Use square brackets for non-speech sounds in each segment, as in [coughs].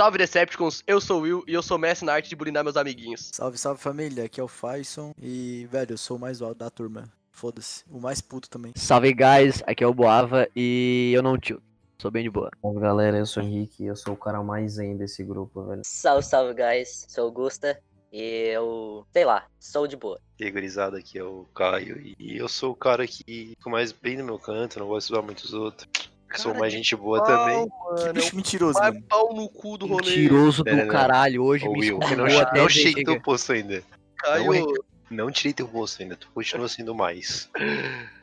Salve Decepticons, eu sou o Will e eu sou mestre na arte de blindar meus amiguinhos. Salve, salve família, aqui é o Faison e, velho, eu sou o mais alto da turma. Foda-se, o mais puto também. Salve guys, aqui é o Boava e eu não tio. Sou bem de boa. Salve galera, eu sou o Henrique e eu sou o cara mais zen desse grupo, velho. Salve, salve, guys. Sou o Gusta e eu, sei lá, sou de boa. E gurizada, aqui é o Caio e eu sou o cara que fica mais bem no meu canto, não gosto de zoar muito os outros. Sou mais gente boa também. Que bicho mentiroso, Vai mano. pau no cu do rolê. Mentiroso do caralho, hoje Ô, me Will, não, até não cheguei teu posto ainda. Caio. Não, Não tirei teu posto ainda, tu continua sendo mais. [laughs]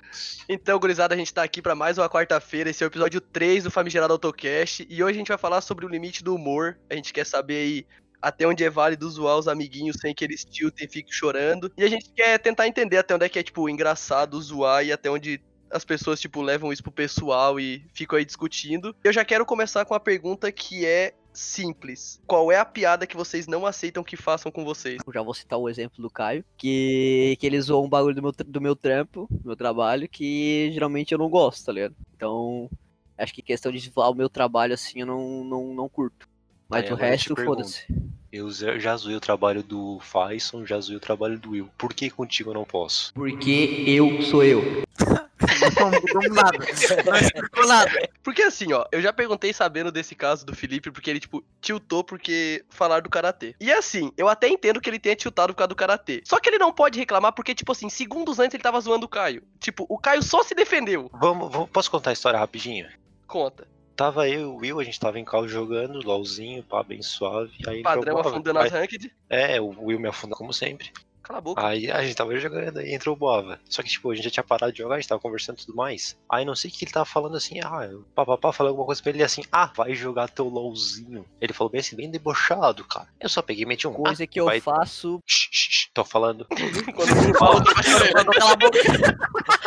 Então, gurizada, a gente tá aqui pra mais uma quarta-feira. Esse é o episódio 3 do Famigerado Autocast. E hoje a gente vai falar sobre o limite do humor. A gente quer saber aí até onde é válido zoar os amiguinhos sem que eles tiltem e fiquem chorando. E a gente quer tentar entender até onde é que é, tipo, engraçado zoar e até onde as pessoas, tipo, levam isso pro pessoal e ficam aí discutindo. Eu já quero começar com uma pergunta que é simples. Qual é a piada que vocês não aceitam que façam com vocês? Eu já vou citar o exemplo do Caio, que, que ele zoou um bagulho do meu, do meu trampo, do meu trabalho, que geralmente eu não gosto, tá ligado? Então, acho que questão de zoar o meu trabalho assim eu não, não, não curto. Mas Aí o resto, foda-se. Eu já já zoei o trabalho do Faison, já zoei o trabalho do Will. Por que contigo eu não posso? Porque eu sou eu. Não mudou nada. Não explicou nada. Porque assim, ó, eu já perguntei sabendo desse caso do Felipe, porque ele, tipo, tiltou porque falaram do Karatê. E assim, eu até entendo que ele tenha tiltado por causa do Karatê. Só que ele não pode reclamar porque, tipo assim, segundos antes ele tava zoando o Caio. Tipo, o Caio só se defendeu. Vamos, vamos- posso contar a história rapidinho? Conta. Tava eu e o Will, a gente tava em cal jogando, LOLzinho, pá, bem suave. Aí Padrão Boava. afundando Aí- as ranked. É, o Will me afunda como sempre. Cala a boca. Aí a gente tava jogando, aí entrou o Boava. Só que, tipo, a gente já tinha parado de jogar, a gente tava conversando e tudo mais. Aí não sei o que ele tava falando assim, ah, eu, papapá, falei alguma coisa pra ele assim, ah, vai jogar teu LOLzinho. Ele falou bem assim, bem debochado, cara. Eu só peguei e meti um. Coisa ah, que eu vai... faço. Shh, shh, shh, tô falando. [laughs] Quando eu falo, eu tô chorando. Cala a boca.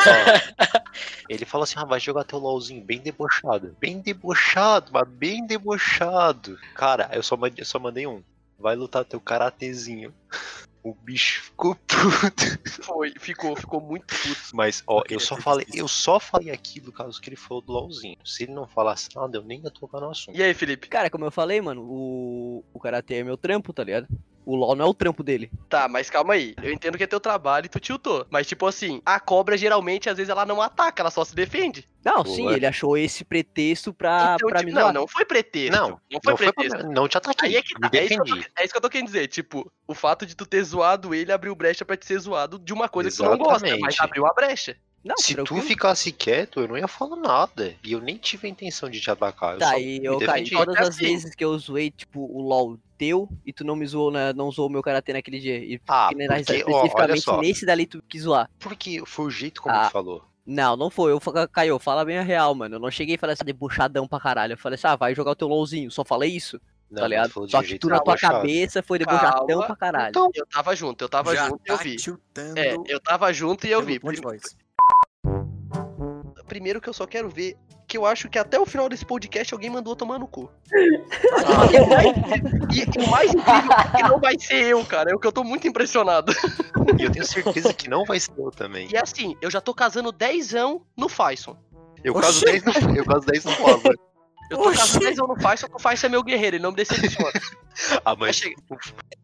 Ó, ele falou assim, ah, vai jogar teu LOLzinho, bem debochado. Bem debochado, mas bem debochado. Cara, eu só mandei, eu só mandei um. Vai lutar teu karatezinho. [laughs] O bicho ficou puto. Foi, ficou, ficou muito puto. Mas, ó, eu só falei, eu só falei aquilo caso que ele falou do LOLzinho. Se ele não falasse nada, eu nem ia tocar no assunto. E aí, Felipe? Cara, como eu falei, mano, o, o Karatê é meu trampo, tá ligado? O LoL não é o trampo dele. Tá, mas calma aí. Eu entendo que é teu trabalho e tu tiltou. Mas, tipo assim, a cobra geralmente, às vezes, ela não ataca, ela só se defende. Não, Boa. sim, ele achou esse pretexto pra, Então, pra tipo, me não, não foi pretexto. Não, não foi não foi pretexto. pra, não te ataquei, é que me tá, é isso, que eu defendi. tô, é isso que eu tô querendo dizer. Tipo, o fato de tu ter zoado ele abriu brecha pra te ser zoado de uma coisa que tu não gosta, mas Exatamente. abriu a brecha. Não, Se tranquilo. tu ficasse quieto, eu não ia falar nada. E eu nem tive a intenção de te atacar. Eu Tá, só e eu, defendi. todas as assim. vezes que eu zoei, tipo, o LoL teu, e tu não me zoou, na, não zoou o meu karatê naquele dia. E Ah, porque, ó, olha especificamente só. nesse dali tu quis zoar. Porque foi o jeito como Ah. tu falou. Não, não foi. Eu Caio, fala bem a real, mano. Eu não cheguei e falei assim, debochadão pra caralho. Eu falei assim, ah, vai jogar o teu LOLzinho. Só falei isso, Não, tá ligado? Só que tu na tua debochado. cabeça foi debochadão Calma. pra caralho. Então, Eu tava junto, eu tava Já junto e eu tá vi. tiltando É, eu tava junto e eu vi. voz. Primeiro que eu só quero ver que eu acho que até o final desse podcast alguém mandou tomar no cu. [laughs] E o mais incrível é que não vai ser eu, cara. É o que eu tô muito impressionado. E eu tenho certeza que não vai ser eu também. E assim, eu já tô casando 10 anos no Faison. Eu caso 10 no, eu caso 10 no Boba. Eu tô 10 anos no Faison, porque o Faison é meu guerreiro, ele não me decepciona. Ah, mas Chega.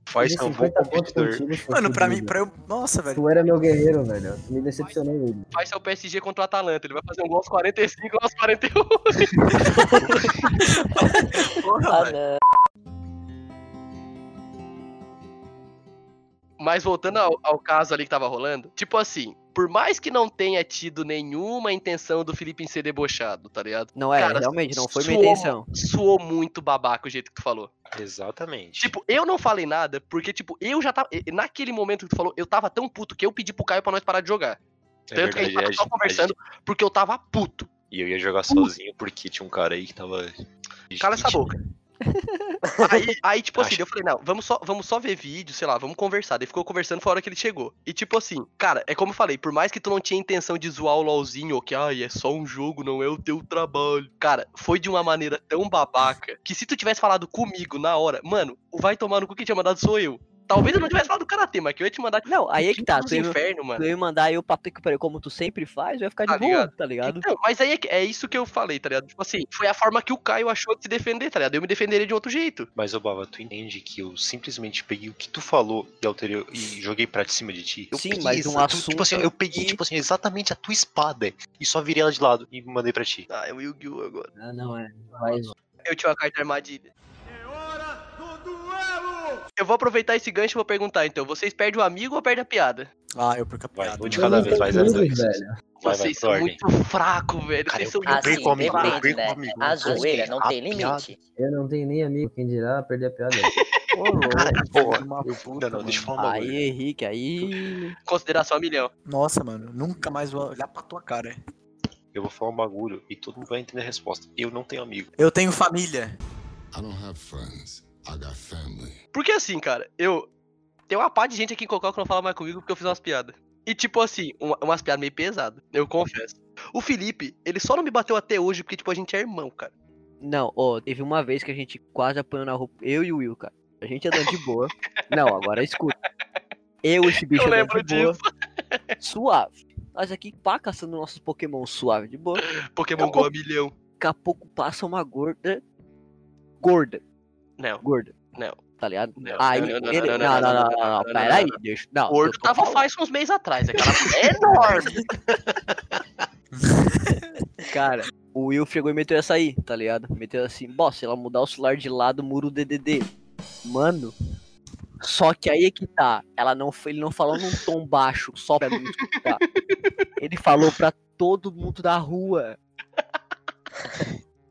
faz um bom 50 pontos competidor. Mano, pra mim, pra eu. Nossa, velho. Tu era meu guerreiro, velho. Tu me decepcionou. O Faison é o PSG contra o Atalanta. Ele vai fazer um gol aos 45 e aos 41. [laughs] Porra, Ah, velho. não. Mas voltando ao, ao caso ali que tava rolando, tipo assim, por mais que não tenha tido nenhuma intenção do Felipe em ser debochado, tá ligado? Não é, Cara, realmente, não foi minha suou- intenção. Soou muito babaca o jeito que tu falou. Exatamente. Tipo, eu não falei nada, porque, tipo, eu já tava. e- Naquele momento que tu falou, eu tava tão puto que eu pedi pro Caio pra nós parar de jogar. É Tanto que a gente tava verdade, só conversando, porque eu tava puto. E eu ia jogar sozinho porque tinha um cara aí que tava. Cala essa boca. Aí, aí, tipo assim, eu falei, não, vamos só, vamos só ver vídeo, sei lá, vamos conversar. Daí ficou conversando foi a hora que ele chegou. E tipo assim, cara, é como eu falei, por mais que tu não tinha intenção de zoar o LOLzinho, ou que, ai, é só um jogo, não é o teu trabalho. Cara, foi de uma maneira tão babaca, que se tu tivesse falado comigo na hora, mano, o vai tomar no cu que tinha mandado sou eu. Talvez eu não tivesse falado do karatê, mas que eu ia te mandar tipo, Não, aí é que tá. Tu ia, inferno, mano. tu ia mandar eu pra como tu sempre faz, eu ia ficar de Tá boa, ligado? tá ligado? Então, mas aí é, é isso que eu falei, tá ligado? Tipo assim, foi a forma que o Caio achou de se defender, tá ligado? Eu me defenderia de outro jeito. Mas, ô Bava, tu entende que eu simplesmente peguei o que tu falou e alterei e joguei pra cima de ti? Eu Sim, peguei mas um exa- tu- Tipo assim, assunto eu peguei, tipo assim, exatamente a tua espada e só virei ela de lado e mandei pra ti. Ah, é o Yu-Gi-Oh! agora. Ah, não, é. Vai, Eu tinha uma carta armadilha. Eu vou aproveitar esse gancho e vou perguntar, então. Vocês perdem o amigo ou perdem a piada? Ah, eu perco a Vai, piada. um de Eu cada vez, vai tenho 0 amigos, 2. velho. Vai, vai, Vocês são muito fracos, velho. Cara, Vocês são muito Assim, eu depende, né? amigo. A zoeira não tem piada- limite. Eu não tenho nem amigo, quem dirá perder a piada. [laughs] Porra, de puta, não, deixa eu falar. Aí, Henrique, aí. Consideração a milhão. Nossa, mano, nunca mais vou olhar pra tua cara. Eu vou falar um bagulho e todo mundo vai entender a resposta. Eu não tenho amigo. Eu tenho família. I don't have friends. Porque assim, cara, eu. Tem uma pá de gente aqui em Cocó que não fala mais comigo porque eu fiz umas piadas. E tipo assim, uma- umas piadas meio pesadas, eu confesso. O Felipe, ele só não me bateu até hoje porque, tipo, a gente é irmão, cara. Não, ó, teve uma vez que a gente quase apanhou na roupa. Eu e o Will, cara. A gente andando de boa. Não, agora escuta. Eu e esse bicho Eu andando lembro de boa. Suave. Nós aqui pá caçando nossos Pokémon suave de boa. Pokémon Go a milhão. Daqui a pouco passa uma gorda. Gorda, não. Gordo. Não. Tá ligado? Não, aí não, não, ele... não, não, não, não, não, não, peraí, deixa. Não, gordo tava faz uns meses atrás, aquela é enorme. Cara, o Will chegou e meteu essa aí, tá ligado? Meteu assim, boss, se ela mudar o celular de lado, muro DDD. Mano, só que aí é que tá. Ela não, ele não falou num tom baixo, só pra mim escutar. Ele falou pra todo mundo da rua.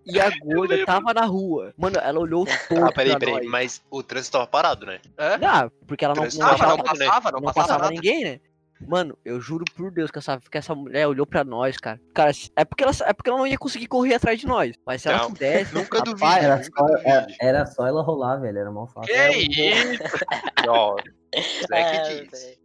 E a gorda tava na rua. Mano, ela olhou todo Ah, peraí, peraí, nós. mas o trânsito tava parado, né? É? Ah, porque ela não, Trânsito não mas passava, não né? passava, não, não passava, ninguém, né? Mano, eu juro por Deus que essa, que essa mulher olhou pra nós, cara. Cara, é porque, ela, é porque ela não ia conseguir correr atrás de nós. Mas se ela Não, pudesse. Nunca rapaz, duvido, Era nunca só, era, duvido. era só ela rolar, velho. Era mal fácil. Que isso? Ó, Zé Ah, que diz.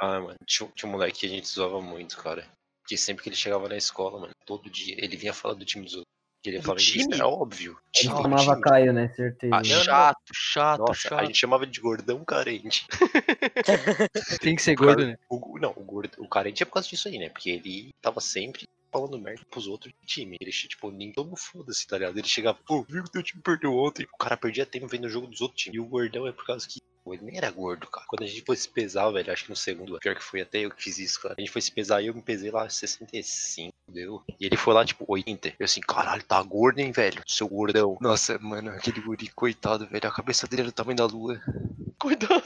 Ah, mano, tinha, tinha um moleque que a gente zoava muito, cara. Que sempre que ele chegava na escola, mano, todo dia, ele vinha falar do time dos outros. Ele Do falava time? era óbvio. Ele Time, chamava time. Caio, né? Certeza. Ah. Chato, chato, Nossa, chato. a gente chamava de gordão carente. [laughs] Tem que ser Cara, gordo, né? O, não, o, gordo, o carente é por causa disso aí, né? Porque ele tava sempre falando merda pros outros do time. Ele, tipo, nem todo foda-se, tá ligado? Ele chegava, pô, viu que teu time perdeu ontem. O cara perdia tempo vendo o jogo dos outros times. E o gordão é por causa que. Ele nem era gordo, cara. Quando a gente foi se pesar, velho, acho que no segundo, pior que foi até eu que fiz isso, cara. A gente foi se pesar e eu me pesei lá 65, deu. E ele foi lá, tipo, 80. Eu assim, caralho, tá gordo, hein, velho? Seu gordão. Nossa, mano, aquele guri, coitado, velho. A cabeça dele era do tamanho da lua. [laughs] Cuidado.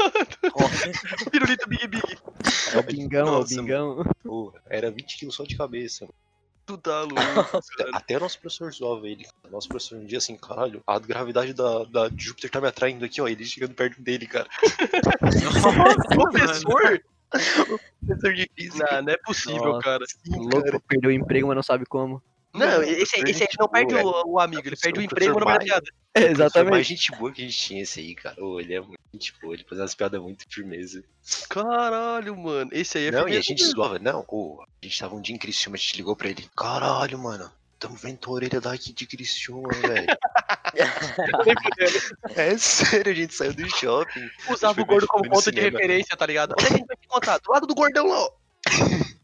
Pirulito Big Big. É o bingão, é o bingão. Pô, era 20 quilos só de cabeça. mano. Tá louco, [laughs] Até, cara. nosso professor zoava ele. cara. Nosso professor um dia assim, caralho, a gravidade da, da de Júpiter tá me atraindo aqui, ó. Ele chegando perto dele, cara. [laughs] Professor? Professor de física. Não, não é possível, Nossa. cara. Louco, perdeu o emprego, mas não sabe como. Não, esse, aí- esse aí não perde o, o amigo, ele perde o emprego no mais- mercado. Foi mais Exatamente. gente boa que a gente tinha esse aí, cara. Ô, ele é muito gente boa, ele fazia umas piadas muito firmeza. Caralho, mano. Esse aí é não, e a gente zoava, não, ô, a gente tava um dia em Criciúma, a gente ligou pra ele. Caralho, mano. Tamo vendo tua orelha daqui de Criciúma, velho. [laughs] é sério, a gente saiu do shopping. Usava o gordo como ponto de referência, tá ligado? Onde a gente vai te encontrar? Do lado do gordão lá, ó. [laughs]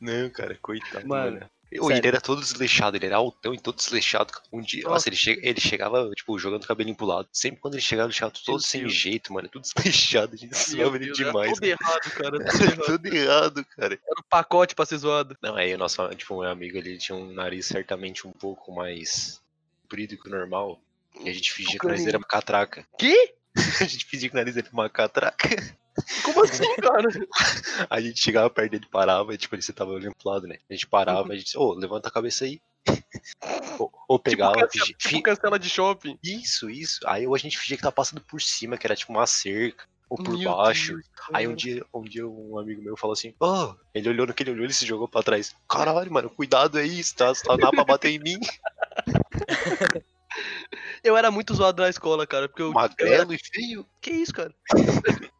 Não, cara, coitado, Mano, mano. Ô, ele era todo desleixado, ele era altão e todo desleixado. Um dia, nossa, ele, chega, ele chegava, tipo, jogando o cabelinho pro lado. Sempre quando ele chegava, ele chegava todo sem Deus. jeito, mano. Tudo [laughs] desleixado, a gente zoava ele demais. Tudo errado, cara. [laughs] Tudo tudo errado, cara. Era um pacote pra ser zoado. Não, aí o nosso, tipo, meu amigo, ele tinha um nariz certamente um pouco mais comprido que o normal. E a gente fingia que nariz era uma catraca. Que? [laughs] A gente fingia que o nariz era uma catraca. [laughs] Como assim, cara? [laughs] A gente chegava perto dele, parava, e, tipo, ele tava olhando pro lado, né? A gente parava, a gente disse, ô, levanta a cabeça aí. ou, ou pegava, tipo, fingia- cancela, fi- tipo cancela de shopping. Isso, isso. Aí a gente fingia que tava passando por cima, que era tipo uma cerca, ou por Meu baixo. Deus, Aí um dia, um dia um amigo meu falou assim, ó, ele olhou no que ele olhou, ele se jogou pra trás. Caralho, mano, cuidado aí, você tá, tá lá pra bater em mim. Eu era muito zoado na escola, cara, porque eu... eu era... Magrelo e feio. Que isso, cara? É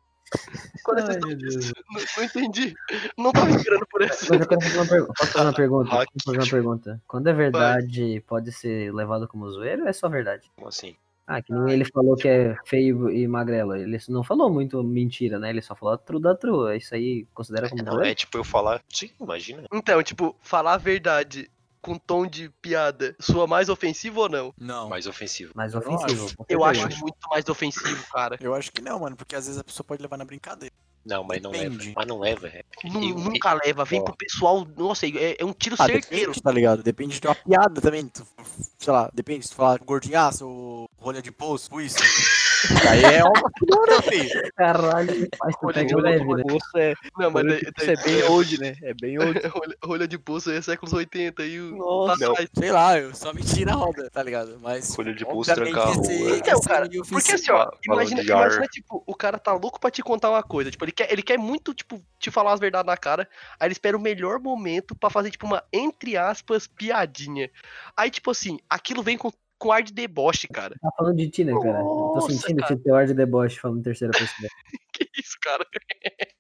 Ai, meu Deus. Não, não entendi. Não tava esperando por essa. Mas eu quero fazer uma pergunta. Posso fazer uma [laughs] pergunta? Posso fazer uma pergunta? Quando é verdade, pode ser levado como zoeiro ou é só verdade? Como assim? Ah, que nem ele falou que é feio e magrelo. Ele não falou muito mentira, né? Ele só falou a true da true. Isso aí considera como Não, zoeiro? é tipo eu falar. Sim, imagina. Então, tipo, falar a verdade com tom de piada soa mais ofensivo ou não? Não. Mais ofensivo. Mais Eu ofensivo. com Eu certeza. acho muito mais ofensivo, cara. Eu acho que não, mano, porque às vezes a pessoa pode levar na brincadeira. Não, mas não leva. Depende. Mas não leva. É. Nu- Eu- nunca leva, vem ó. pro pessoal. Nossa, é, é um tiro Ah, certeiro. depende, tá ligado? Depende de uma piada também. Tu, sei lá, depende. Se tu falar gordinho, ah, sou rolha de poço, isso. Daí é uma figura, filho. Caralho, faz tu Olha, pega olha, leve, né? poço é, Não, mas daí, isso é bem old, né? É bem [laughs] old. rolha, rolha de pulso aí é séculos 80 e o. Nossa. Sei lá, eu só menti na roda, tá ligado? Mas. Folha de pulso, obviamente, trancar a esse-. Então, cara, Porque assim, ó, imagina, de imagina, tipo, o cara tá louco pra te contar uma coisa. Tipo, ele quer, ele quer muito, tipo, te falar as verdades na cara. Aí ele espera o melhor momento pra fazer, tipo, uma, entre aspas, piadinha. Aí, tipo assim, aquilo vem com, com ar de deboche, cara. Tá falando de ti, né, cara? Eu Tô Nossa, sentindo cara. esse teu ar de deboche falando em terceira [laughs] pessoa. Que isso, cara? [laughs]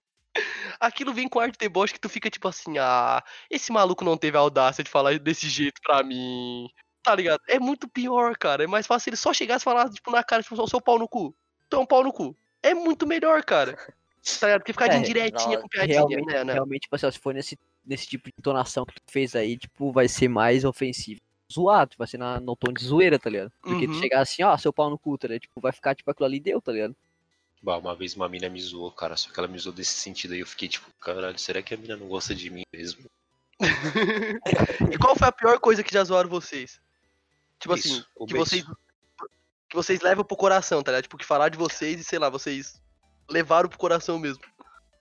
Aquilo vem com ar de deboche que tu fica tipo assim, ah, esse maluco não teve a audácia de falar desse jeito pra mim. Tá ligado? É muito pior, cara. É mais fácil ele só chegar e falar, tipo, na cara, tipo, o seu pau no cu. Tu é um pau no cu. É muito melhor, cara. Tá ligado? Que ficar de [laughs] É, indiretinha não, com piadinha. Realmente, né, né? realmente, tipo assim, se for nesse, nesse tipo de entonação que tu fez aí, tipo, vai ser mais ofensivo. Zoado, vai ser na, no tom de zoeira, tá ligado? Porque tu Uhum. chegar assim, ó, seu pau no cu, tá ligado? Tipo, vai ficar tipo aquilo ali deu, tá ligado? Bah, uma vez uma mina me zoou, cara, só que ela me zoou desse sentido aí. Eu fiquei tipo, caralho, será que a mina não gosta de mim mesmo? [laughs] e qual foi a pior coisa que já zoaram vocês? Tipo assim, Isso, o que beijo. vocês. Que vocês levam pro coração, tá ligado? Tipo, que falar de vocês e, sei lá, vocês levaram pro coração mesmo.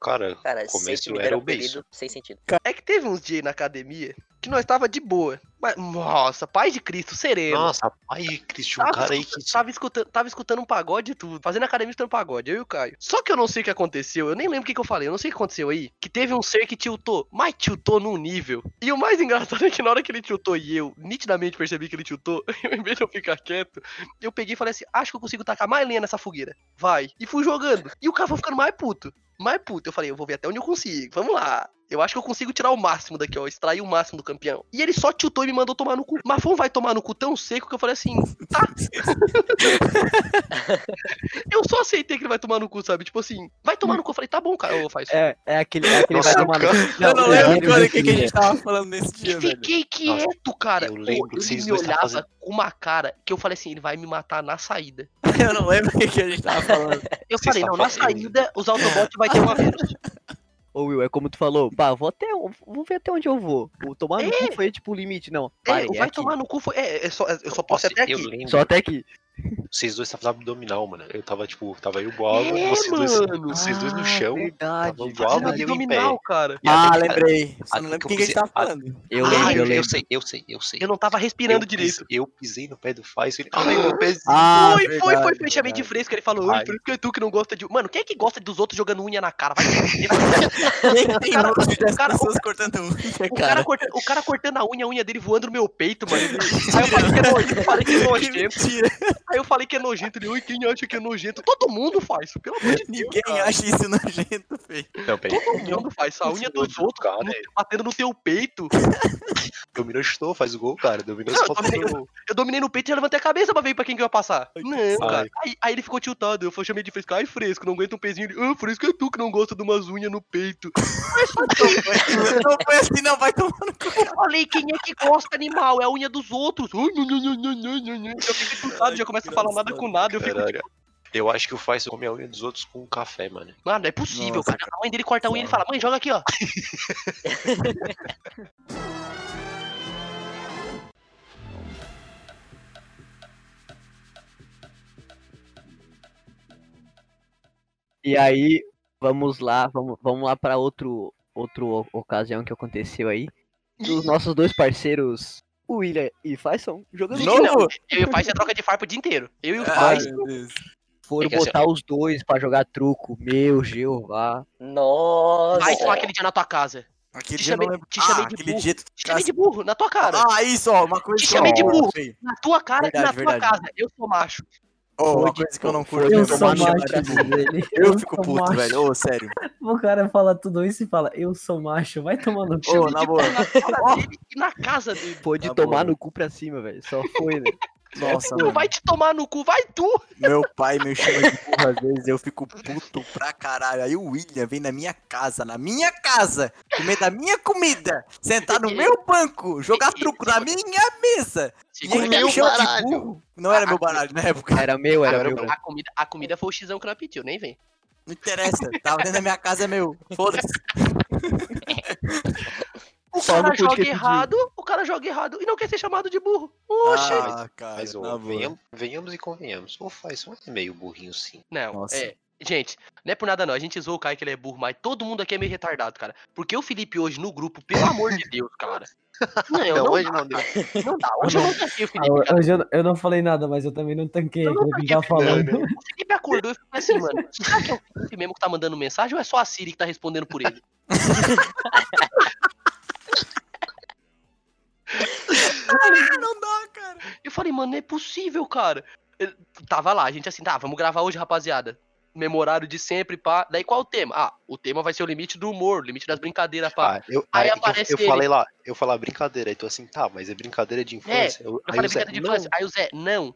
Cara, Cara, no começo era deram o beijo. apelido sem sentido. É que teve uns dias aí na academia que nós tava de boa. Mas, nossa, paz de Cristo, sereno. Nossa, pai, Cristian, um Tava, cara aí que. tava, escutando, tava escutando um pagode e tudo. Fazendo academia escutando pagode, eu e o Caio. Só que eu não sei o que aconteceu, eu nem lembro o que, que eu falei, eu não sei o que aconteceu aí. Que teve um ser que tiltou, mas tiltou num nível. E o mais [laughs] engraçado é que na hora que ele tiltou e eu nitidamente percebi que ele tiltou, eu, [laughs] em vez de eu ficar quieto, eu peguei e falei assim: acho que eu consigo tacar mais lenha nessa fogueira. Vai. E fui jogando. E o cara foi ficando mais puto. Mais puto. Eu falei, eu vou ver até onde eu consigo. Vamos lá. Eu acho que eu consigo tirar o máximo daqui, ó. Extrair o máximo do campeão. E ele só tiltou e me mandou tomar no cu. Mas foi um vai tomar no cu tão seco que eu falei assim, tá. [laughs] eu só aceitei que ele vai tomar no cu, sabe? Tipo assim, vai tomar no cu. Eu falei, tá bom, cara, eu faz. É, é aquele, é aquele Nossa, vai tomar no... Eu não o lembro Jairo quando- o que, que a gente tava falando nesse dia, velho. fiquei quieto, cara. eu Pô, lembro que ele me olhava fazendo- com uma cara que eu falei assim, ele vai me matar na saída. [laughs] Eu não lembro o que, que a gente tava falando. [laughs] Eu falei, não, na saída, os Autobots vai ter uma vez. Ô Will, é como tu falou, pá, vou até, vou ver até onde eu vou. O tomar no cu foi tipo o limite, não. É, Vai, é vai aqui. tomar no cu foi. É, é só, eu só posso até eu aqui. lembro. Só até aqui. Vocês dois estavam fazendo abdominal, mano. Eu tava, tipo, tava eu bola, É, vocês, dois, [laughs] vocês dois no Ah, chão. Verdade. tava Fazendo voava e eu em pé. cara. Ah, até lembrei. Até não eu quem que a gente tava ah, falando. Eu Ah, lembro, eu, eu eu lembro. sei, eu sei, eu sei. Eu não tava respirando eu direito. Pisei, eu pisei no pé do Faz, ele. Meu pezinho. Ah, foi, foi, foi, foi, chamei de fresco. Ele falou, por isso que é tu que não gosta de. Mano, quem é que gosta dos outros jogando unha na cara? Vai [laughs] o cara- cortando unha, O cara? cara, corta- o cara cortando a unha, a unha dele voando no meu peito, mano. [laughs] Aí eu falei que é nojento, eu falei que é Que nojento. mentira. Aí eu falei que é nojento. Ele, oi, quem acha que é nojento? Todo mundo faz, pelo amor de Deus. Ninguém cara. acha isso nojento, feio. Todo mundo faz. A unha dos outros Cara, no- batendo no teu peito. [laughs] Dominou, chutou, faz o gol, cara. Dominou, Não, só eu dominei, gol. eu dominei no peito e já levantei a cabeça pra ver pra quem que ia passar. Não, Ai. cara. Aí, aí ele ficou tiltado. Eu chamei de fresco. Ai, fresco, não aguenta um pezinho. Ele, ah, fresco é tu que não gosta de umas unhas no peito. [laughs] Não foi assim, não, vai tomar no cu. eu falei, quem é que gosta, animal? É a unha dos outros. Não, não, não, não, não, não, não. Eu fico tiltado, já começa a falar nada com nada. Eu fico Caralho. Eu acho que o Faz come a unha dos outros com café, mano. Mano, não é possível, Nossa, cara. A mãe dele corta a unha e ele fala, mãe, joga aqui, ó. [laughs] [laughs] E aí, vamos lá, vamos, vamos lá pra outro, outro o- ocasião que aconteceu aí. Dos [laughs] nossos dois parceiros, o William e Faison, jogando De novo? Eu e o Faz é troca de farpa o dia inteiro. Eu e o meu Deus. Foram É assim, botar os dois pra jogar truco. Meu Jeová. Nossa. Vai tomar aquele dia na tua casa. Aquele Te dia eu não chamei- lembro. te chamei ah, de burro. dia tu Te chamei de burro, na tua cara. Ah, isso, ó, uma coisa Te que eu chamei de amo, burro. Na tua cara e Verdade, na tua verdade. casa. Eu sou macho. Ô, uma coisa que eu não curto é Eu sou macho, diz ele. Eu fico sou puto, macho. velho. Ô, sério. O cara fala tudo isso e fala, eu sou macho, vai tomar no cu. Ô, na boa. Na casa dele. Pode Tá tomar bom. no cu pra cima, velho. Só foi, né? Nossa, Não vai te tomar no cu, vai tu! Meu pai me chama de burro às vezes, eu fico puto pra caralho. Aí o William vem na minha casa, na minha casa, comer da minha comida, sentar no meu banco, jogar truco na minha mesa. E ele Segura me chama de baralho. burro. Não era meu baralho na época. Era meu, era meu. a, comida, a comida foi o xizão que não pediu, nem vem. Não interessa. Tava dentro da minha casa, é meu. Foda-se. [laughs] O Só cara joga errado, o cara joga errado e não quer ser chamado de burro. Oxe! Ah, cara, Mas ô, na boa. venham- venhamos e convenhamos. O Faison é meio burrinho sim. Não, Nossa. é. Gente, não é por nada não, a gente zoou o Caio que ele é burro, mas todo mundo aqui é meio retardado, cara. Porque o Felipe hoje no grupo, pelo amor de Deus, cara. [laughs] Não, Não, não, hoje dá, não deu. não dá. Hoje eu não tanquei o Ah, Felipe, cara. Hoje eu, não- eu não falei nada, mas eu também não tanquei Eu não tanquei ele tá falando. O Felipe acordou e falou assim, mano, será que é o Felipe mesmo que tá mandando mensagem ou é só a Siri que tá respondendo por ele? [laughs] [laughs] Não dá, cara. Eu falei, mano, não é possível, cara. Eu tava lá, a gente assim, tá, vamos gravar hoje, rapaziada. Memorário de sempre, pá. Daí qual o tema? Ah, o tema vai ser o limite do humor, o limite das brincadeiras, pá. Ah, eu, Aí aí, eu, aparece eu ele. falei lá, eu falei brincadeira, aí tu assim, tá, mas é brincadeira de infância. eu, Eu aí falei o Zé, brincadeira de não, infância. Aí o Zé, não.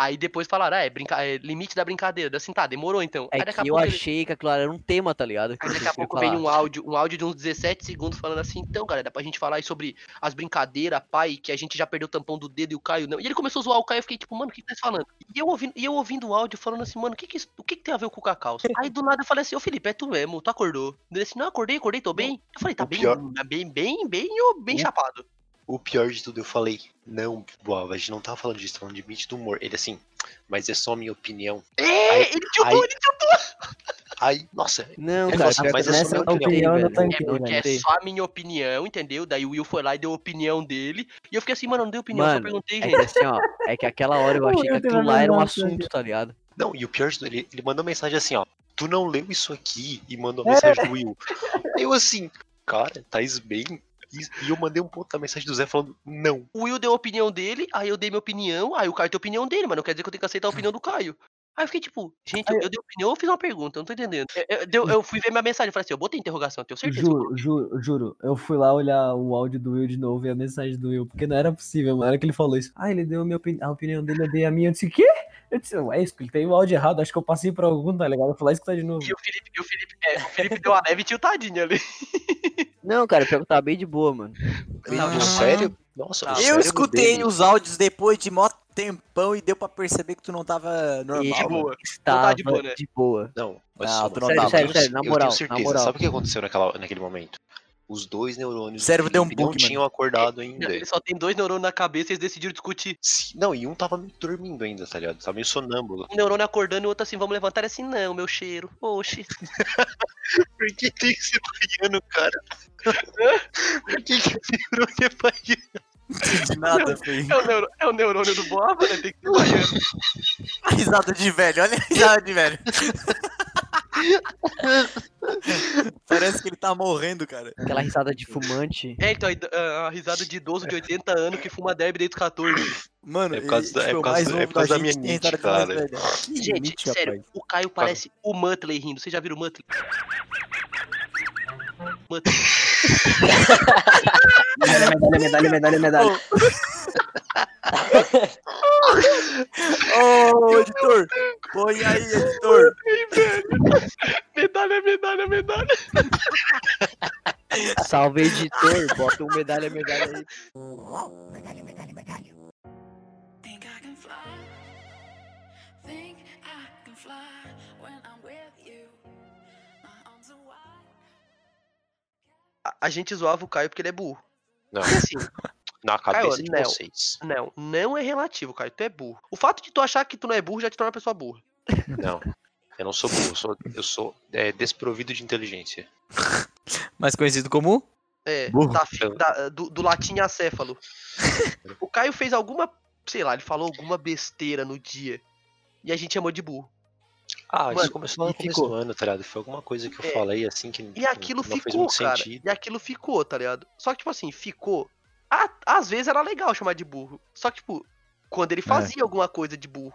Aí depois falaram, ah, é, brinca... é limite da brincadeira. Assim, tá, demorou então. É que eu pouco ele- achei que aquilo era um tema, tá ligado? Aí [laughs] daqui a pouco vem um áudio, um áudio de uns 17 segundos falando assim, então, galera, dá pra gente falar aí sobre as brincadeiras, pai, que a gente já perdeu o tampão do dedo e o Caio não. E ele começou a zoar o Caio, eu fiquei tipo, mano, o que que tá falando? E eu ouvindo, e eu ouvindo o áudio falando assim, mano, o que que, o que que tem a ver com o Cacau? [laughs] Aí do nada eu falei assim, ô Felipe, é tu mesmo, tu acordou? Ele assim, não, acordei, acordei, tô bem. Eu falei, tá bem, bem, bem, bem, bem O- chapado? O pior de tudo, eu falei, não, Boava, a gente não tava falando disso, tá falando de limite do humor. Ele assim, mas é só minha opinião. É, Aí- ele tiltou, aí- ele Aí, nossa, Não, É, cara, nossa, pior mas é só minha opinião, não Eu não Porque é só a minha opinião, entendeu? Daí o Will foi lá e deu a opinião dele. E eu fiquei assim, mano, não dei opinião, só Mano, perguntei, É gente. que assim, ó, é que aquela hora eu [laughs] achei que aquilo lá era um assunto, tá ligado? não, e o pior de tudo, ele, ele mandou mensagem assim, ó, tu não leu isso aqui e mandou É. a mensagem do Will. Eu assim, cara, Thaís bem. E, e eu mandei um ponto da mensagem do Zé falando, não. O Will deu a opinião dele, aí eu dei minha opinião, aí o Caio tem a opinião dele, mas não quer dizer que eu tenho que aceitar a opinião do Caio. Aí eu fiquei tipo, gente, eu, eu dei opinião ou fiz uma pergunta? Eu não tô entendendo. Eu, eu- eu- eu fui ver minha mensagem e falei assim, eu botei interrogação, eu tenho certeza. Juro, juro, juro. Eu fui lá olhar o áudio do Will de novo e a mensagem do Will, porque não era possível, mano. Na hora que ele falou isso. Ah, ele deu a, minha opini- a opinião dele, eu dei a minha. Eu disse, quê? Eu disse, ué, isso, ele tem o áudio errado, acho que eu passei por algum, tá ligado? Eu lá escutar de novo. E o Felipe, o Felipe, é, o Felipe deu a leve tiltadinha ali. [laughs] Não, cara, pior que eu tava bem de boa, mano. Não, Uhum. Sério? Nossa, Tá. o Eu escutei dele- os áudios depois de mó tempão e deu pra perceber que tu não tava normal. E, de boa. mano. Estava de boa, né? de boa. Não, mas Não, só, tu não Sério, tava. sério, eu sério, na eu moral, tenho certeza. na moral. Sabe o que aconteceu naquela, naquele momento? Os dois neurônios O cérebro deu um não bug, mano. tinham acordado Não, ainda. ele só tem dois neurônios na cabeça e eles decidiram discutir. Sim, Não, e um tava meio dormindo ainda, tá ligado? Tava meio sonâmbulo. Um neurônio acordando e o outro assim, vamos levantar. Assim, não, meu cheiro. Oxi. [laughs] Por que tem que ser baiano, cara? Por que que neurônio é baiano? Não [laughs] entendi nada, feio. É o, neuro- é o neurônio do Boaba, né? Tem que ser baiano. A [laughs] risada de velho, olha a risada de velho. Parece que ele tá morrendo, cara. Aquela risada de fumante. É, então, a, a risada de idoso de 80 anos que fuma derby desde os 14. Mano, É por causa ele, da- é tipo, por o causa é por causa da da minha mente, mais cara. Gente, limite, sério, rapaz. o Caio parece o Muttley rindo. Vocês já viram o Muttley? Muttley. Medalha, medalha, medalha, medalha. Ô, editor! Põe aí, editor! Medalha, medalha, medalha. Salve, editor. Bota um medalha, medalha aí. Think I can fly. Think I can fly when I'm with you. A, a gente zoava o Caio porque ele é burro. Não, assim, na cabeça Caio, de não. vocês. não, não é relativo, Caio. Tu é burro. O fato de tu achar que tu não é burro já te torna uma pessoa burra. Não. Eu não sou burro, eu sou, eu sou é, desprovido de inteligência. [laughs] Mais conhecido como? É, Burro. da da- do, do latim acéfalo. o Caio fez alguma, sei lá, ele falou alguma besteira no dia. E a gente chamou de burro. Ah, Mano, isso começou no começo do ano, tá ligado? Foi alguma coisa que eu É. falei assim que E aquilo não fez ficou, muito cara. sentido. E aquilo ficou, tá ligado? Só que, tipo assim, ficou. A- às vezes era legal chamar de burro. Só que, tipo, quando ele fazia alguma coisa de burro.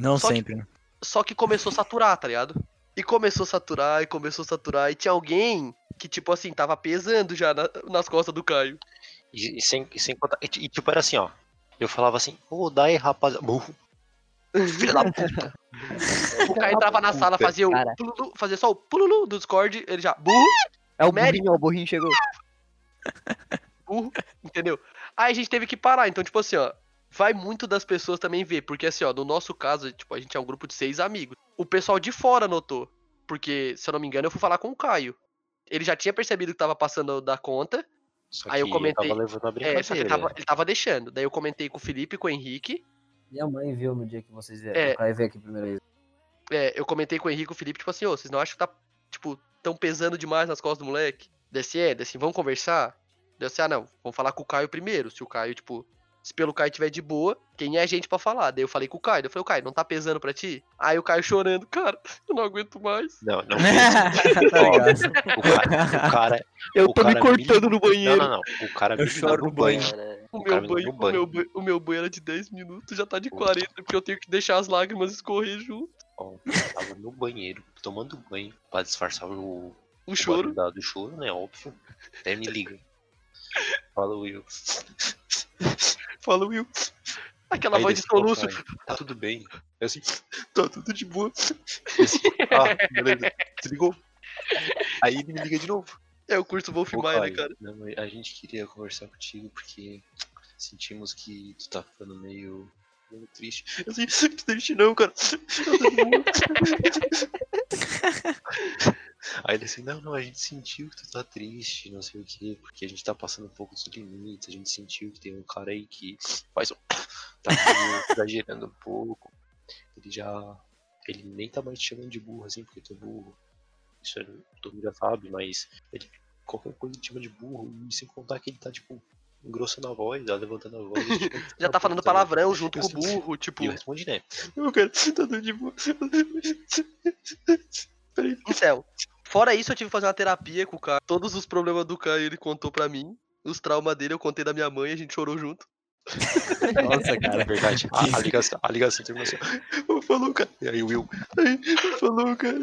Não Só que- sempre, né? Só que começou a saturar, tá ligado? E começou a saturar, e começou a saturar. E tinha alguém que, tipo assim, tava pesando já na- nas costas do Caio. E, e sem, e sem contar. E, e, tipo, era assim, ó. Eu falava assim, ô, dá aí, rapaziada. Burro. Filha da puta. O Caio entrava na sala, fazia o pululu, fazia só o pululu do Discord, ele já, burro, É o Mary. burrinho, ó, o burrinho chegou. [laughs] burro, entendeu? Aí a gente teve que parar, então, tipo assim, ó, vai muito das pessoas também ver, porque assim, ó, no nosso caso, tipo, a gente é um grupo de seis amigos. O pessoal de fora notou, porque, se eu não me engano, eu fui falar com o Caio. Ele já tinha percebido que tava passando da conta, Só Aí eu que comentei- tava levando a brincadeira. é, só que ele tava, ele tava deixando. Daí eu comentei com o Felipe e com o Henrique, Minha mãe viu no dia que vocês vieram. É. O Caio veio aqui primeiro vez. é, eu comentei com o Henrique e o Felipe, tipo assim, ô, vocês não acham que tá, tipo, tão pesando demais nas costas do moleque? Desce é, desce, vamos conversar? Desce, ah, não, vamos falar com o Caio primeiro. Se o Caio, tipo, se pelo Caio tiver de boa, quem é a gente pra falar? Daí eu falei com o Caio, daí eu falei, o Caio, não tá pesando pra ti? Aí o Caio chorando, [laughs] cara, eu não aguento mais. Não, não. tá [laughs] o cara, o cara. Eu o tô me cara cortando me- no banheiro. Não, não, não. O cara Eu me choro no banho. O meu me banho, deu o banho. meu banho, o meu banho era de 10 minutos, já tá de Puta. 40, porque eu tenho que deixar as lágrimas escorrer junto. Ó, eu tava no banheiro, tomando banho, pra disfarçar o, O o choro. da- do choro, né? Óbvio. Até me liga. Fala, Will. Fala, Will. Aquela Aí voz de soluço. "Pai, Tá tudo bem. Eu assim, tá tudo de boa. Assim, ah, beleza. Desligou. Aí ele me liga de novo. É o curso Wolf Pô, Maia, né, cara? não, a gente queria conversar contigo porque sentimos que tu tá ficando meio, meio triste. Eu que triste não, cara. Tô. Aí ele assim, não, não, a gente sentiu que tu tá triste, não sei o que, porque a gente tá passando um pouco dos limites, a gente sentiu que tem um cara aí que faz um. [coughs] tá exagerando um pouco. Ele já. Ele nem tá mais te chamando de burro assim, porque tu é burro. Isso é- todo mundo já sabe, mas ele qualquer coisa te chama de burro, e sem contar que ele tá, tipo, engrossando a voz, tá levantando a voz. [laughs] tipo, Já tá falando puta, palavrão junto com o burro, tipo. E eu respondi, né? Eu quero, tá tudo de boa. [laughs] Peraí. Então, fora isso, eu tive que fazer uma terapia com o Caio. Todos os problemas do Caio ele contou pra mim. Os traumas dele eu contei da minha mãe, a gente chorou junto. Nossa, É cara. verdade. A, a ligação, a ligação terminou assim. "Ô, Falou, cara. E aí Will. "Ai, Falou, cara.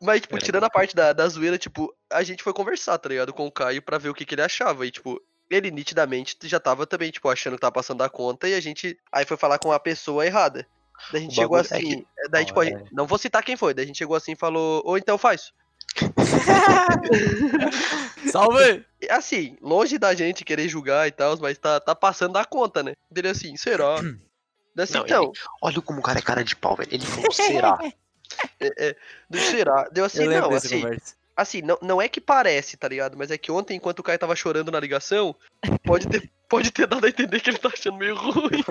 Mas, tipo, tirando a parte da, da zoeira, tipo, a gente foi conversar, tá ligado? Com o Caio pra ver o que, que ele achava. E, tipo, ele nitidamente já tava também, tipo, achando que tava passando da conta. E a gente aí foi falar com a pessoa errada. Daí a gente chegou é assim. Daí, Ó, tipo, a é. gente, não vou citar quem foi. Daí a gente chegou assim e falou, ou então faz. [laughs] Salve! Assim, longe da gente querer julgar e tal, mas tá, tá passando da conta, né? Dele assim, será? [clears throat] Assim, Não, então, Olha como o cara é cara de pau, velho. Ele falou, será? [laughs] é, é, deu será? Deu assim, não, assim, conversa. Assim, não, não é que parece, tá ligado? Mas é que ontem, enquanto o Caio tava chorando na ligação, pode ter, [laughs] pode ter dado a entender que ele tá achando meio ruim.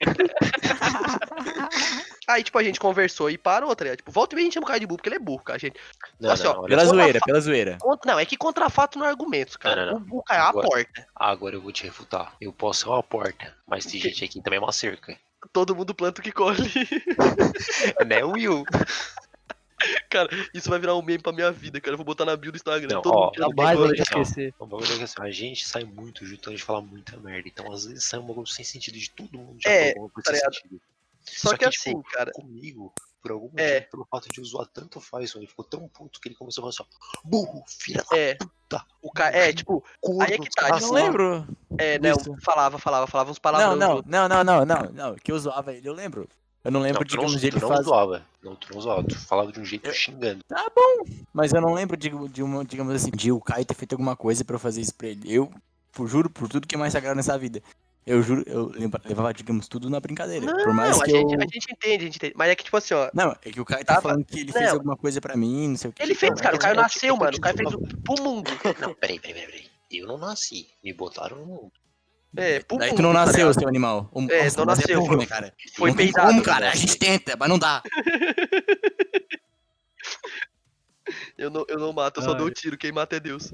[laughs] Aí, tipo, a gente conversou e parou, tá ligado? Tipo, volta e meia a gente chama o Caio de burro, porque ele é burro, cara, gente. Não, Assim, ó, não, olha Pela zoeira, pela zoeira. Não, é que contra fato não é argumentos, cara. Não, não, O, o Caio é a porta. Agora eu vou te refutar. Eu posso ser uma porta, mas tem gente aqui também é uma cerca. Todo mundo planta o que colhe. [laughs] né, Will? [laughs] Cara, isso vai virar um meme pra minha vida, cara. Eu vou botar na bio do Instagram. Não, Todo ó, mundo Jamais colhe. deixar esquecer. O bagulho é que assim, a gente sai muito junto, a gente fala muita merda. Então, às vezes sai um bagulho sem sentido de todo mundo já É, coisa tá sentido. Só, Só que, que, assim, tipo, cara. Comigo, por algum motivo, É. pelo fato de eu zoar tanto faz, ele ficou tão puto que ele começou a falar assim, burro, filha da É. puta, O ca... É, tipo, corno, aí é que tá, desgraçado." Eu não lembro. é, não, Isso. falava, falava, falava uns Não, palavrões. não, junto. não, não, não, não, não. Que eu zoava ele, eu lembro. Eu não lembro, Não, não, digamos, de ele não fazer. zoava. Não, tu não zoava. Tu falava de um jeito xingando. Tá bom. Mas eu não lembro de, de uma, digamos assim, de o Caio ter feito alguma coisa pra eu fazer isso pra ele. Eu, por, juro, por tudo que é mais sagrado nessa vida. Eu juro, eu levava, digamos, tudo na brincadeira. por mais Não, a que gente, eu. a gente entende, a gente entende. Mas é que, tipo assim, ó. Não, é que o Caio tá Tava- falando que ele fez Não. alguma coisa pra mim, não sei o que. Ele fez, cara. O Caio nasceu, mano. O Caio fez o, pro mundo. [laughs] Não, peraí, peraí, peraí, peraí. Eu não nasci. Me botaram no mundo. É, pro Daí tu não tá nasceu, ligado? seu animal. O- É, Nossa, não mas nasceu, foi- né, cara? Foi não peidado. como, cara. A gente tenta, mas não dá. [laughs] Eu não, eu não mato, eu só Ai. dou tiro. Quem mata é Deus.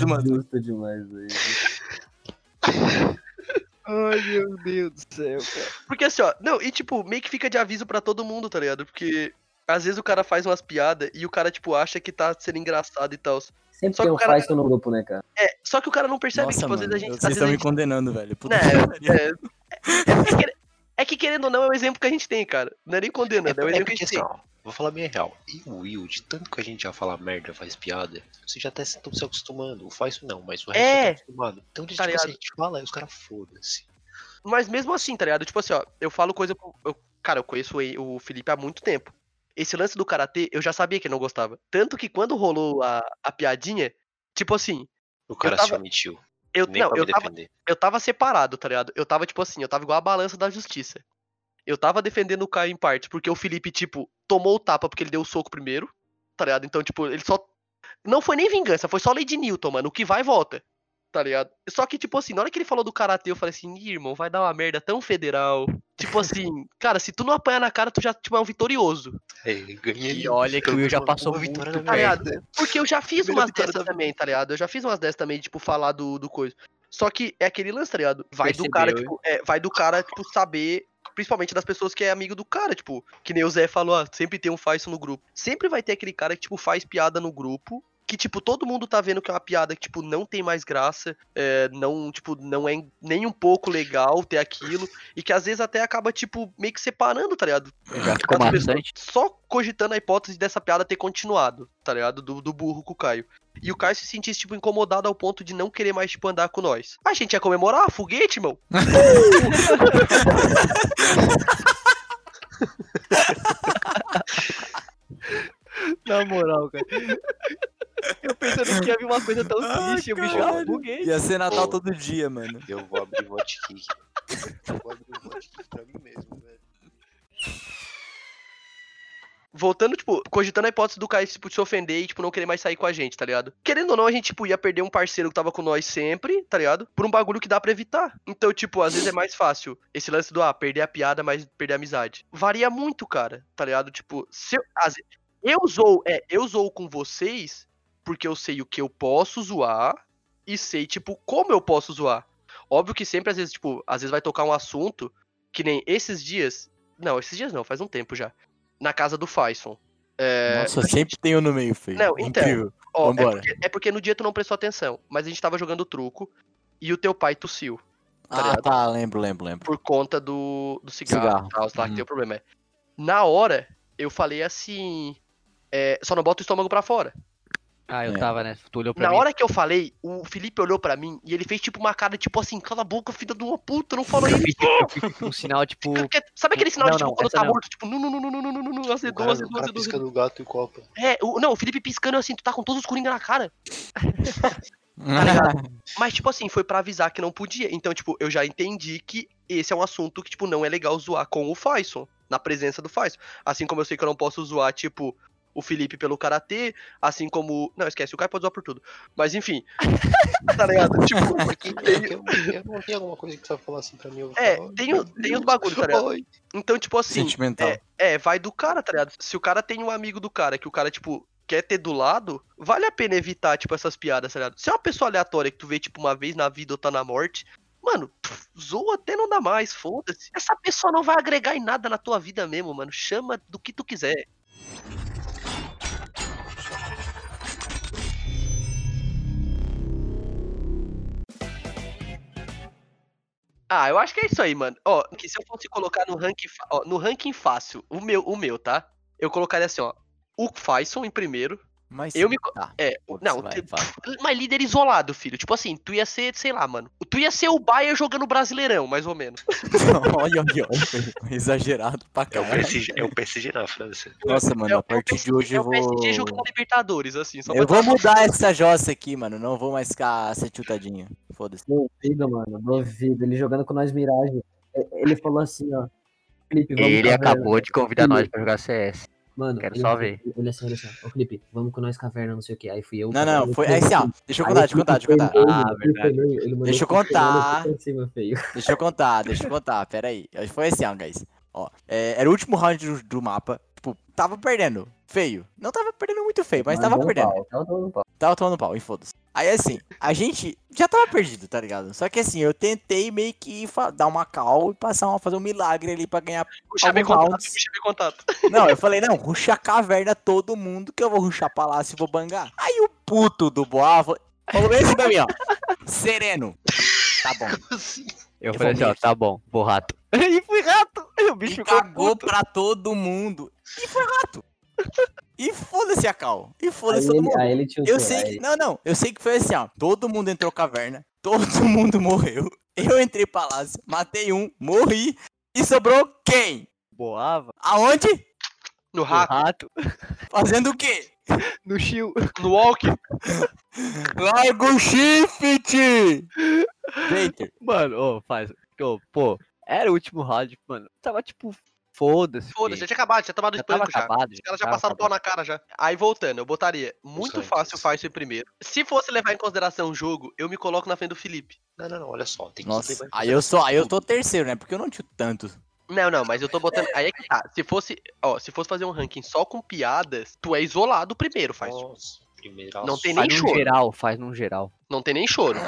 Do mano. Justo demais aí. Ai, meu Deus do céu, cara. Porque assim, ó. Não, e tipo, meio que fica de aviso pra todo mundo, tá ligado? Porque às vezes o cara faz umas piadas e o cara, tipo, acha que tá sendo engraçado e tal. Sempre Só tem que um o cara- Faisal no grupo, né, cara? É, só que o cara não percebe Nossa, que, tipo, às vezes a gente. Vocês estão a me gente condenando, velho. Puta que é, é, é que, é que querendo ou não é o exemplo que a gente tem, cara. Não é nem condenando, é, o É exemplo que a gente assim, tem. ó, vou falar bem real. E o Will, de tanto que a gente já fala merda, faz piada, vocês já até estão se acostumando. O faz não, mas o resto É. tá acostumado. Então, de, Tá tipo assim, a gente fala, aí os caras foda-se. Mas mesmo assim, tá ligado? Tipo assim, ó, eu falo coisa. pro- Eu, cara, eu conheço o o Felipe há muito tempo. Esse lance do karatê, eu já sabia que ele não gostava. Tanto que quando rolou a, a piadinha, tipo assim, O cara tava- se omitiu. eu, Nem não, eu tava, defender. eu tava separado, tá ligado? Eu tava, tipo assim, eu tava igual a balança da justiça. Eu tava defendendo o Caio em parte, porque o Felipe, tipo, tomou o tapa porque ele deu o soco primeiro, tá ligado? Então, tipo, ele só. Não foi nem vingança, foi só de Newton, mano. O que vai, volta. Tá ligado? Só que, tipo assim, na hora que ele falou do karatê, eu falei assim, "Ih, irmão, vai dar uma merda tão federal. Tipo assim, [laughs] cara, se tu não apanhar na cara, tu já tipo, é um vitorioso. É, ganhei. E olha que o Will já passou uma muito vitória perto. na Tá ligado? Porque eu já fiz umas dessas da também, tá ligado? Eu já fiz umas dessas também, tipo, falar do, do coisa. Só que é aquele lance, tá ligado? Vai do cara, Percebeu, tipo, é, vai do cara, tipo, saber, principalmente das pessoas que é amigo do cara, tipo, que nem o Zé falou, ó, sempre tem um faz isso no grupo. Sempre vai ter aquele cara que, tipo, faz piada no grupo. Que, tipo, todo mundo tá vendo que é uma piada que, tipo, não tem mais graça, é, não, tipo, não é nem um pouco legal ter aquilo, e que às vezes até acaba, tipo, meio que separando, tá ligado? Já ficou maçante. Só cogitando a hipótese dessa piada ter continuado, tá ligado? Do, do burro com o Caio. E o Caio se sentisse, tipo, incomodado ao ponto de não querer mais, tipo, andar com nós. A gente ia comemorar, foguete, irmão. [laughs] Na moral, cara. Eu pensando que ia vir uma coisa tão Ai, triste, o bicho caralho. ah, buguei. Ia ser Natal Pô. todo dia, mano. Eu vou abrir vodka. Eu vou abrir vodka pra mim mesmo, velho. Voltando, tipo, cogitando a hipótese do Caio, tipo, se ofender e, tipo, não querer mais sair com a gente, tá ligado? Querendo ou não, a gente, tipo, ia perder um parceiro que tava com nós sempre, tá ligado? Por um bagulho que dá pra evitar. Então, tipo, às vezes é mais fácil esse lance do, ah, perder a piada, mas perder a amizade. Varia muito, cara, tá ligado? Tipo, se eu, eu zoo, é, eu zoo com vocês porque eu sei o que eu posso zoar e sei, tipo, como eu posso zoar. Óbvio que sempre, às vezes, tipo, às vezes vai tocar um assunto que nem esses dias. Não, esses dias não, faz um tempo já. Na casa do Faison. É, Nossa, sempre tem um no meio, feio. Não, então, Incrível. ó, é porque, é porque no dia tu não prestou atenção, mas a gente tava jogando truco e o teu pai tossiu. tá Ah, tá, lembro, lembro, lembro. Por conta do, do cigarro, Cigarro, tal, lá que uhum. tem o problema. É. Na hora, eu falei assim. é, só não bota o estômago pra fora. Ah, eu É. tava, né? Tu olhou pra Na mim. hora que eu falei, o Felipe olhou pra mim e ele fez tipo uma cara, tipo assim, cala a boca, filha de uma puta, não falou Eu isso. tipo, eu fiz tipo, um sinal, tipo. Sabe aquele sinal Não, de tipo, não, quando tá não. morto, tipo, não, não, não, não, não, não, não, não, azedou, cara, azedou, azedou, pisca gato e copa. É, o, não, o Felipe piscando assim, tu tá com todos os coringa na cara. Tá ligado? [laughs] Mas, tipo assim, foi pra avisar que não podia. Então, tipo, eu já entendi que esse é um assunto que, tipo, não é legal zoar com o Faison, na presença do Faison. Assim como eu sei que eu não posso zoar, tipo, o Felipe pelo Karatê, assim como. Não, esquece, o cara pode zoar por tudo. Mas enfim. [laughs] tá ligado? Tipo, tem- Eu, eu não tem alguma coisa que você vai falar assim pra mim? Eu É, falar, tem, "Meu o- tem bagulho, tá ligado? ai". Então, tipo assim. Sentimental. É, é, vai do cara, tá ligado? Se o cara tem um amigo do cara que o cara, tipo, quer ter do lado, vale a pena evitar, tipo, essas piadas, tá ligado? Se é uma pessoa aleatória que tu vê, tipo, uma vez na vida ou tá na morte, mano, pff, zoa até não dá mais, foda-se. Essa pessoa não vai agregar em nada na tua vida mesmo, mano. Chama do que tu quiser. Ah, eu acho que é isso aí, mano. Ó, que se eu fosse colocar no ranking, ó, no ranking fácil, o meu, o meu, tá? Eu colocaria assim, ó, o Faison em primeiro. Mas Eu me Tá. É, Foda-se, não, vai, te- vai. [laughs] mas líder isolado, filho. Tipo assim, tu ia ser, sei lá, mano. Tu ia ser o Bayern jogando Brasileirão, mais ou menos. [laughs] olha, olha, olha. Exagerado pra É o, caralho. PSG, é o PSG na França. Nossa, mano, É o- a partir é o de hoje É eu o vou. PSG jogando Libertadores, assim. Só Eu vou mudar essa jossa aqui, mano. Não vou mais ficar ser chutadinho. Foda-se. Duvido, mano, duvido. Ele jogando com nós Mirage. É, Ele falou assim, ó. Felipe, vamos Ele caverna. acabou de convidar nós pra jogar CS. Mano, Quero ele- só ver. Olha assim, olha assim. Ô, Felipe, vamos com nós caverna, não sei o que. Aí fui eu. Não, não, foi. É assim, ó. assim, Deixa eu contar, deixa eu contar, deixa eu Felipe contar. Ah, verdade. Deixa eu Felipe contar. Deixa eu contar, deixa eu contar, pera aí. Foi assim, ó, guys. Ó, é, era o último round do, do mapa. Tipo, tava perdendo. Feio. Não tava perdendo muito feio, mas tava Mandando perdendo. pau, Tava dando pau. Tava tomando pau, enfoda-se. Aí assim, a gente já tava perdido, tá ligado? Só que assim, eu tentei meio que dar uma cal e passar uma, fazer um milagre ali pra ganhar. Puxa bem alguns contato, puxa bem contato. [laughs] Não, eu falei, não, ruxa a caverna todo mundo que eu vou ruxar palácio e vou bangar. Aí o puto do Boava. Falou esse pra mim, ó. [laughs] Sereno. Tá bom. Eu, Eu falei assim, ó, tá bom, vou rato. [laughs] e fui rato. O bicho E cagou puto. pra todo mundo. E foi rato. E foda-se a Cal. E foda-se todo ele, mundo. aí ele tiltou. Eu sei aí- que. Não, não. Eu sei que foi assim, ó. Todo mundo entrou caverna. Todo [laughs] mundo morreu. Eu entrei palácio. Matei um. Morri. E sobrou quem? Boava. Aonde? No rato, rato. Fazendo o quê? No chill. no walk. Larga o shift! Hater. Mano, ô, faz. ô, pô, era o último round, mano. Tava tipo, foda-se. Foda-se, já tinha acabado, já no já tava espanco já. acabado. Os caras já tava passaram o pau acabado. na cara já. Aí voltando, eu botaria muito fácil o Fácil em primeiro. Se fosse levar em consideração o jogo, eu me coloco na frente do Felipe. Não, não, não, olha só. Tem que Nossa, em aí eu sou, aí eu tô terceiro, né? Porque eu não tinha tanto. Não, não, mas eu tô botando. Aí é que tá. Se fosse, ó, se fosse fazer um ranking só com piadas, tu é isolado primeiro, faz. Nossa, primeiro Não tem Faz nem num choro. geral, faz num geral. Não tem nem choro.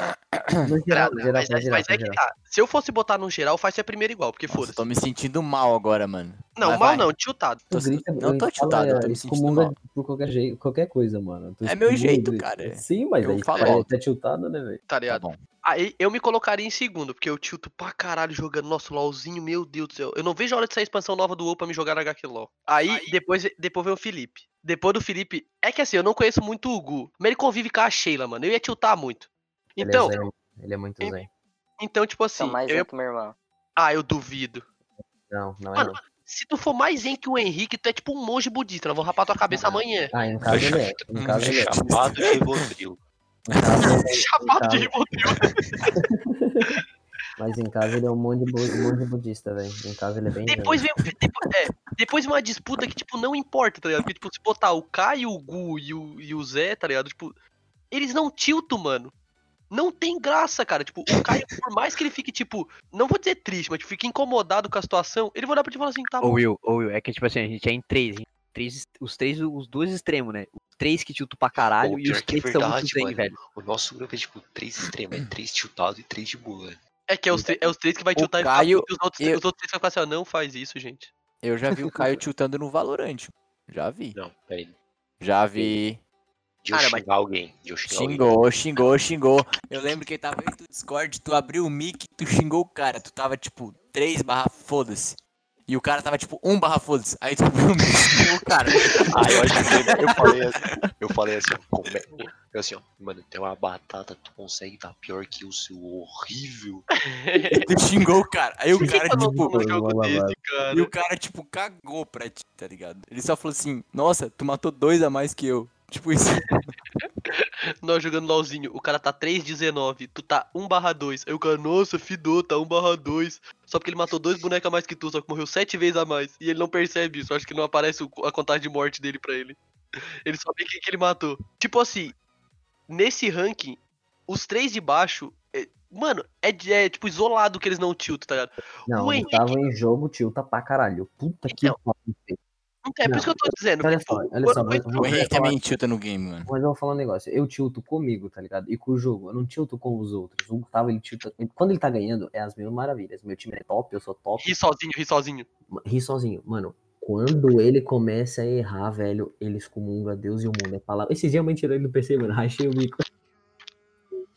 No geral, no geral, mas, no é- geral, mas é que geral. tá. Se eu fosse botar no geral, faz é primeiro igual, porque foda-se. tô me sentindo mal agora, mano. Não, Mas mal vai. não, tiltado. Tô- grita, não tô tiltado, eu tô me excomunga sentindo mal. por qualquer jeito, qualquer coisa, mano. É meu jeito, cara. Sim, mas Eu aí falo é, alto. tá tiltado, né, velho? Tá Tá ligado? bom. Aí eu me colocaria em segundo, porque eu tilto pra caralho jogando nosso LOLzinho, meu Deus do céu. Eu não vejo a hora de sair a expansão nova do WoW pra me jogar na HQ LOL. Aí, depois, depois vem o Felipe. Depois do Felipe, é que assim, eu não conheço muito o Gu, mas ele convive com a Sheila, mano. Eu ia tiltar muito. Então, ele é, zen, ele é muito zen. então tipo assim, São mais eu ia- que meu irmão. ah, eu duvido. Não, não é Mano, não. Se tu for mais zen que o Henrique, tu é tipo um monge budista. Eu vou rapar tua cabeça amanhã. Ah, em casa ele é. Em casa ele é. Chapado de ele é. [laughs] Chapado de Então- Rivotril. [laughs] Mas em casa ele é um monge, bu- um monge budista, velho. Em casa ele é bem. Depois vem, depois, é, depois vem uma disputa que, tipo, não importa, tá ligado? Porque, tipo, se botar o Caio, o Gu e o, e o Zé, tá ligado? Tipo, eles não tiltam, mano. Não tem graça, cara. Tipo, o Caio, por mais que ele fique, tipo, não vou dizer triste, mas tipo, fique incomodado com a situação, ele vai olhar pra ti e falar assim, tá Ô bom. Will, ô Will, é que tipo assim, a gente é em três, hein? três os três, os dois extremos, né? Os três que tiltam pra caralho Pô, e os que é três que são muito verdade, zen, mano. velho. O nosso grupo é tipo três extremos, é três tiltado e três de boa. É que é os, tre- é os três que vai tiltar e ficar Caio, e os outros, eu- os outros três vão ficar assim, ó, não faz isso, gente. Eu já vi o [laughs] Caio tiltando no Valorant. Já vi. Não, peraí. Já vi. De eu Cara, mas- xingar alguém. De eu xingar alguém. Xingou, xingou, xingou. Eu lembro que tava aí no Discord, tu abriu o mic, tu xingou o cara. Tu tava tipo 3 barra foda-se. E o cara tava tipo 1 barra foda-se. Aí tu abriu o mic xingou o cara. Ah, eu acho que eu falei assim, eu falei assim, ó, como é, eu assim, ó, mano, tem uma batata, tu consegue dar pior que o seu horrível. E tu xingou o cara. Aí o cara, tipo. desse, cara. E o cara, tipo, cagou pra ti, tá ligado? Ele só falou assim, nossa, tu matou dois a mais que eu. Tipo isso. [laughs] [laughs] Nós jogando LOLzinho, o cara tá 3,19, tu tá 1 barra 2. Aí o cara, nossa, fidou, tá 1 barra 2. Só porque ele matou dois bonecos a mais que tu, só que morreu 7 vezes a mais. E ele não percebe isso, acho que não aparece a contagem de morte dele pra ele. [laughs] Ele só vê quem que ele matou. Tipo assim, nesse ranking, os três de baixo, é- mano, é, é tipo isolado que eles não tiltam, tá ligado? Não, o Henrique- tava em jogo, tilta pra caralho. Puta que Então, pariu. É por isso que eu tô dizendo. Olha só, olha só, mas- O Henrique também tilta no game, mano. Mas eu vou falar um negócio, eu tilto comigo, tá ligado? E com o jogo, eu não tilto com os outros. O Gustavo, ele tilta. Quando ele tá ganhando, é as mil maravilhas. Meu time é top, eu sou top. Ri sozinho, ri sozinho. Ri sozinho. Mano, quando ele começa a errar, velho, ele excomunga Deus e o mundo. É palavra. Esse dia eu tirei ele do PC, mano. [laughs] Rachei o bico.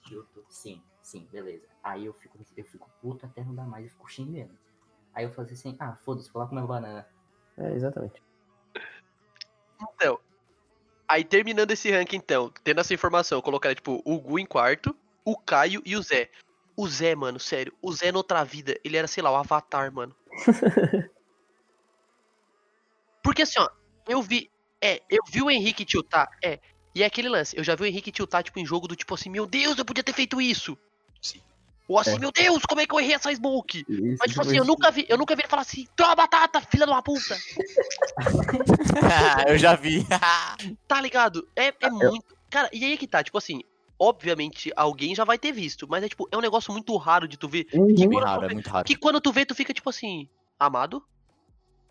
Tilto, sim, sim, beleza. Aí eu fico, eu fico puto até não dar mais, eu fico xingando. Aí eu falo assim, ah, foda-se, vou lá comer banana. É, exatamente. Então, aí terminando esse ranking, então, tendo essa informação, eu colocaria, tipo, o Gu em quarto, o Caio e o Zé. O Zé, mano, sério, o Zé noutra vida, ele era, sei lá, o Avatar, mano. [laughs] Porque assim, ó, eu vi, é, eu vi o Henrique tiltar, é, e é aquele lance, eu já vi o Henrique tiltar, tipo, em jogo do tipo assim, meu Deus, eu podia ter feito isso. Sim. Ou assim, É. meu Deus, como é que eu errei essa smoke? Isso, Mas, tipo assim, eu nunca vi, eu nunca vi ele falar assim, toma batata, filha de uma puta. [laughs] eu já vi. [laughs] Tá ligado? É, é muito. Cara, e aí que tá, tipo assim, obviamente alguém já vai ter visto, mas é tipo, é um negócio muito raro de tu ver. Uhum. Que Muito quando, raro, tu é vê, muito raro. que quando tu vê, tu fica tipo assim, amado?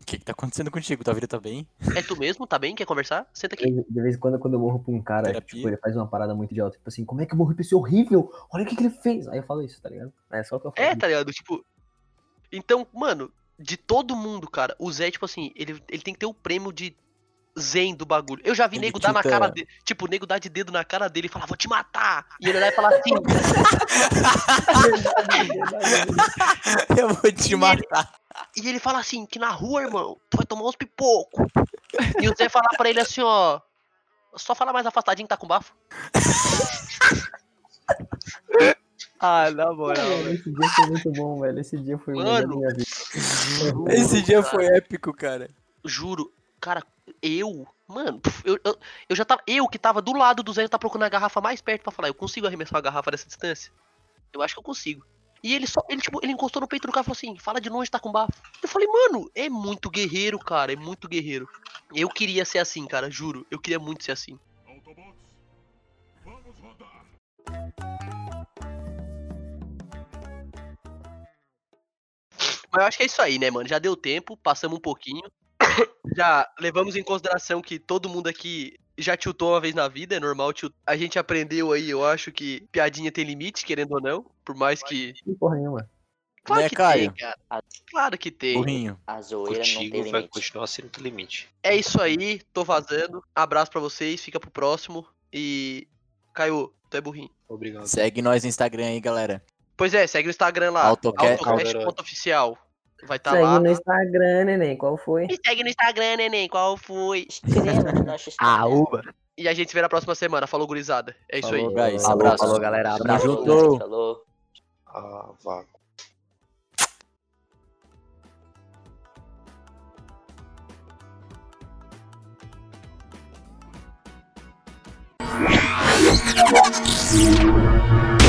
O que, que tá acontecendo contigo? Tua vida tá bem? É tu mesmo? Tá bem? Quer conversar? Senta aqui. De vez em quando, quando eu morro pra um cara, tipo, ele faz uma parada muito idiota, tipo assim, como é que eu morri pra esse horrível? Olha o que, que ele fez. Aí eu falo isso, tá ligado? É só o que eu falo. É, tá ligado? Tipo. Então, mano, de todo mundo, cara, o Zé, tipo assim, ele, ele tem que ter o prêmio de zen do bagulho. Eu já vi Ele nego dar na cara dele. Tipo, o nego dar de dedo na cara dele e falar, vou te matar. E ele vai falar assim. [laughs] Eu vou te E matar. e ele fala assim, que na rua, irmão, tu vai tomar uns pipocos. E o Zé falar pra ele assim, ó. Só fala mais afastadinho que tá com bafo. [laughs] Ah, na moral. Mano, esse dia foi muito bom, velho. Esse dia foi o melhor da minha vida. Esse dia foi épico, cara. Juro, cara, eu. Mano, eu, eu, eu já tava. Eu que tava do lado do Zé, tá procurando a garrafa mais perto pra falar. Eu consigo arremessar a garrafa dessa distância? Eu acho que eu consigo. E ele só. Ele, tipo, ele encostou no peito do cara e falou assim: fala de longe, tá com bafo. Eu falei, mano, é muito guerreiro, cara. É muito guerreiro. Eu queria ser assim, cara, juro. Eu queria muito ser assim. Mas eu acho que é isso aí, né, mano? Já deu tempo, passamos um pouquinho. Já levamos em consideração que todo mundo aqui já tiltou uma vez na vida, é normal. tilt- A gente aprendeu aí, eu acho que piadinha tem limite, querendo ou não. Por mais que. Porra nenhuma. Claro Né, que Caio? tem, cara. Claro que tem. Burrinho. A zoeira não tem Contigo vai limite. continuar sendo do limite. É isso aí, tô vazando. Abraço pra vocês, fica pro próximo. E. Caio, tu é burrinho. Obrigado. Segue nós no Instagram aí, galera. Pois é, segue no Instagram lá. Autocast- Autocast.oficial. Vai estar Segue lá. no Instagram, neném. Qual foi? Me segue no Instagram, neném. Qual foi? [laughs] Ah, uba. E a gente se vê na próxima semana. Falou, gurizada. É isso aí. Falou, guys. Falou, Abraço. falou, galera. Abraço. junto. Falou. Ah, vá. Thank [laughs]